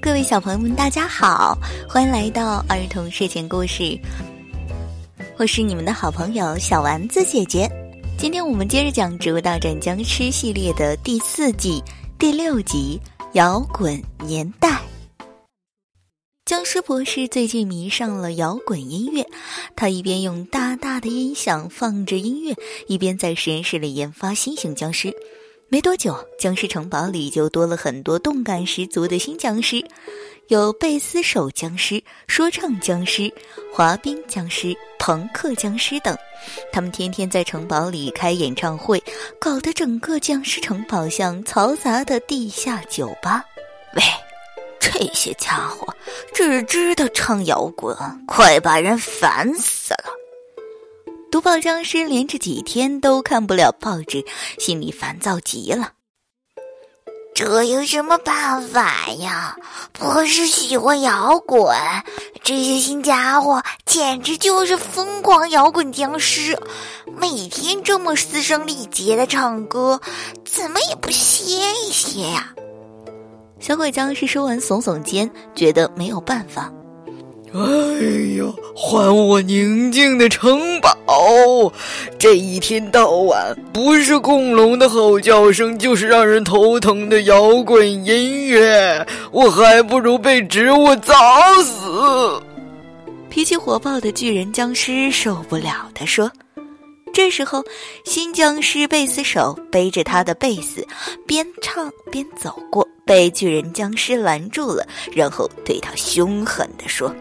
各位小朋友们，大家好，欢迎来到儿童睡前故事。我是你们的好朋友小丸子姐姐。今天我们接着讲《植物大战僵尸》系列的第四季第六集《摇滚年代》。僵尸博士最近迷上了摇滚音乐，他一边用大大的音响放着音乐，一边在实验室里研发新型僵尸。没多久，僵尸城堡里就多了很多动感十足的新僵尸，有贝斯手僵尸、说唱僵尸、滑冰僵尸、朋克僵尸等。他们天天在城堡里开演唱会，搞得整个僵尸城堡像嘈杂的地下酒吧。喂，这些家伙只知道唱摇滚，快把人烦死了！读报僵尸连着几天都看不了报纸，心里烦躁极了。这有什么办法呀？博士喜欢摇滚，这些新家伙简直就是疯狂摇滚僵尸，每天这么嘶声力竭的唱歌，怎么也不歇一歇呀？小鬼僵尸说完，耸耸肩，觉得没有办法。哎呦，还我宁静的城堡！这一天到晚，不是恐龙的吼叫声，就是让人头疼的摇滚音乐，我还不如被植物砸死！脾气火爆的巨人僵尸受不了的说。这时候，新僵尸贝斯手背着他的贝斯，边唱边走过，被巨人僵尸拦住了，然后对他凶狠地说。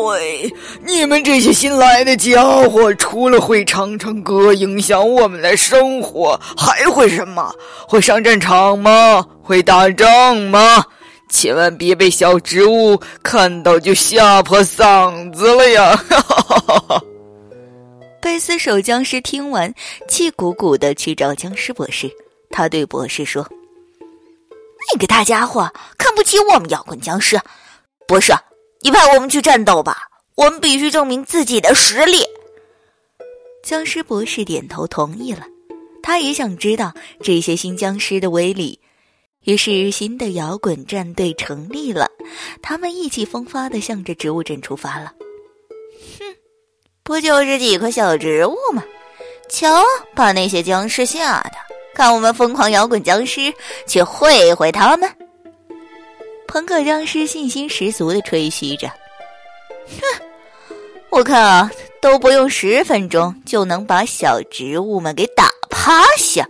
喂，你们这些新来的家伙，除了会唱唱歌影响我们的生活，还会什么？会上战场吗？会打仗吗？千万别被小植物看到就吓破嗓子了呀！哈哈哈哈贝斯手僵尸听完，气鼓鼓的去找僵尸博士。他对博士说：“那个大家伙看不起我们摇滚僵尸，博士。”你派我们去战斗吧，我们必须证明自己的实力。僵尸博士点头同意了，他也想知道这些新僵尸的威力。于是，新的摇滚战队成立了，他们意气风发的向着植物镇出发了。哼，不就是几棵小植物吗？瞧，把那些僵尸吓的，看我们疯狂摇滚僵尸去会会他们。朋克僵尸信心十足的吹嘘着：“哼，我看啊，都不用十分钟就能把小植物们给打趴下。”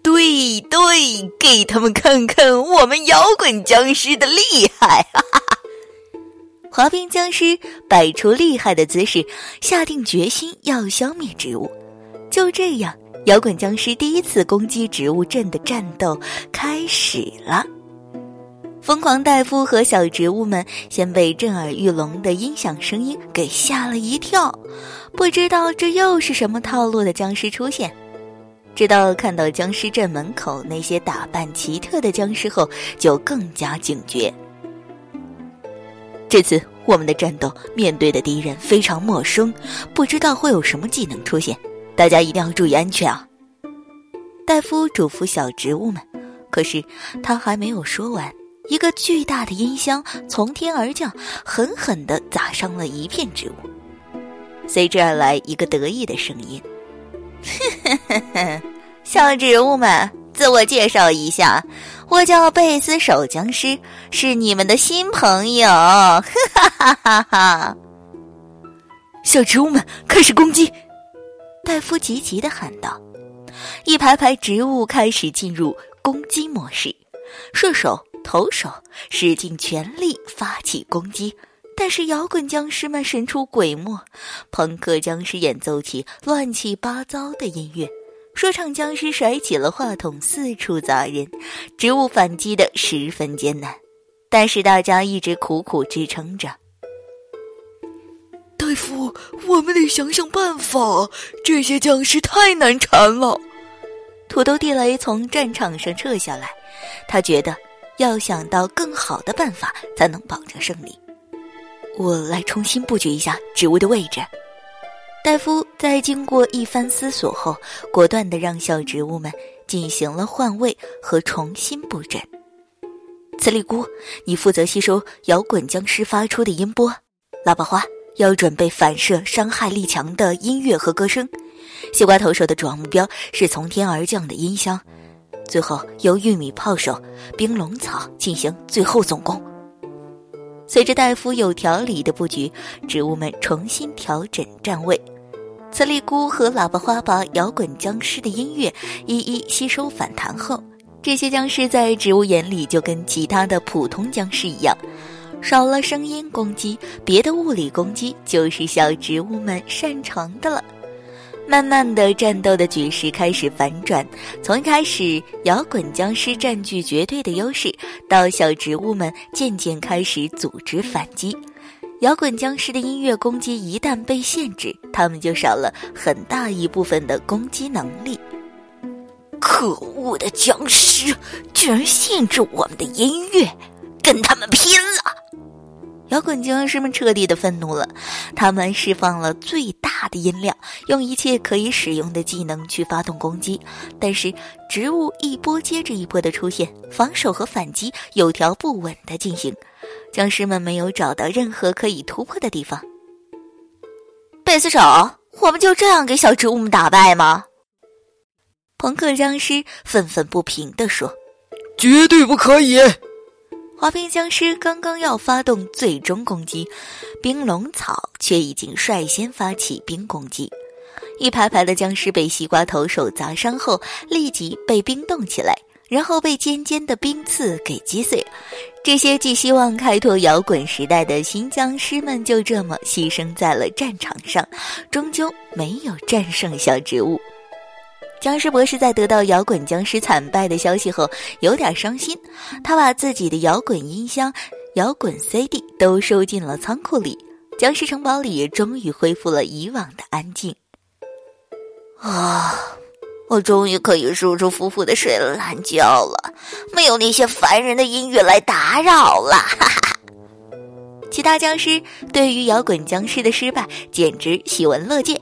对对，给他们看看我们摇滚僵尸的厉害！哈哈哈！滑冰僵尸摆出厉害的姿势，下定决心要消灭植物。就这样，摇滚僵尸第一次攻击植物镇的战斗开始了。疯狂戴夫和小植物们先被震耳欲聋的音响声音给吓了一跳，不知道这又是什么套路的僵尸出现。直到看到僵尸镇门口那些打扮奇特的僵尸后，就更加警觉。这次我们的战斗面对的敌人非常陌生，不知道会有什么技能出现，大家一定要注意安全啊！戴夫嘱咐小植物们，可是他还没有说完。一个巨大的音箱从天而降，狠狠地砸伤了一片植物。随之而来一个得意的声音：“小植物们，自我介绍一下，我叫贝斯手僵尸，是你们的新朋友。”哈哈哈哈哈！小植物们开始攻击！戴夫急急地喊道：“一排排植物开始进入攻击模式，射手。”投手使尽全力发起攻击，但是摇滚僵尸们神出鬼没，朋克僵尸演奏起乱七八糟的音乐，说唱僵尸甩起了话筒四处砸人，植物反击的十分艰难，但是大家一直苦苦支撑着。大夫，我们得想想办法，这些僵尸太难缠了。土豆地雷从战场上撤下来，他觉得。要想到更好的办法，才能保证胜利。我来重新布局一下植物的位置。戴夫在经过一番思索后，果断地让小植物们进行了换位和重新布阵。磁力菇，你负责吸收摇滚僵尸发出的音波；喇叭花要准备反射伤害力强的音乐和歌声；西瓜投手的主要目标是从天而降的音箱；最后由玉米炮手冰龙草进行最后总攻。随着大夫有条理的布局，植物们重新调整站位。磁力菇和喇叭花把摇滚僵尸的音乐一一吸收反弹后。这些僵尸在植物眼里就跟其他的普通僵尸一样，少了声音攻击，别的物理攻击就是小植物们擅长的了。慢慢的，战斗的局势开始反转，从一开始摇滚僵尸占据绝对的优势，到小植物们渐渐开始组织反击。摇滚僵尸的音乐攻击一旦被限制，他们就少了很大一部分的攻击能力。可恶的僵尸，居然限制我们的音乐，跟他们拼了！摇滚僵尸们彻底的愤怒了，他们释放了最大的音量，用一切可以使用的技能去发动攻击。但是植物一波接着一波的出现，防守和反击有条不紊的进行，僵尸们没有找到任何可以突破的地方。贝斯手，我们就这样给小植物们打败吗？朋克僵尸愤愤不平地说：“绝对不可以！”滑冰僵尸刚刚要发动最终攻击，冰龙草却已经率先发起冰攻击。一排排的僵尸被西瓜投手砸伤后，立即被冰冻起来，然后被尖尖的冰刺给击碎。这些寄希望开拓摇滚时代的新僵尸们，就这么牺牲在了战场上，终究没有战胜小植物。僵尸博士在得到摇滚僵尸惨败的消息后，有点伤心。他把自己的摇滚音箱、摇滚 CD 都收进了仓库里。僵尸城堡里终于恢复了以往的安静。啊，我终于可以舒舒服服的睡了懒觉了，没有那些烦人的音乐来打扰了。哈哈。其他僵尸对于摇滚僵尸的失败简直喜闻乐见。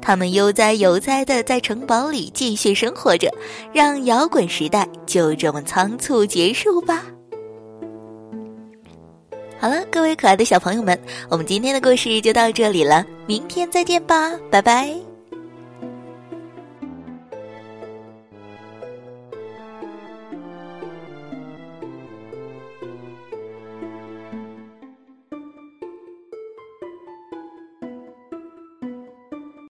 他们悠哉悠哉的在城堡里继续生活着，让摇滚时代就这么仓促结束吧。好了，各位可爱的小朋友们，我们今天的故事就到这里了，明天再见吧，拜拜。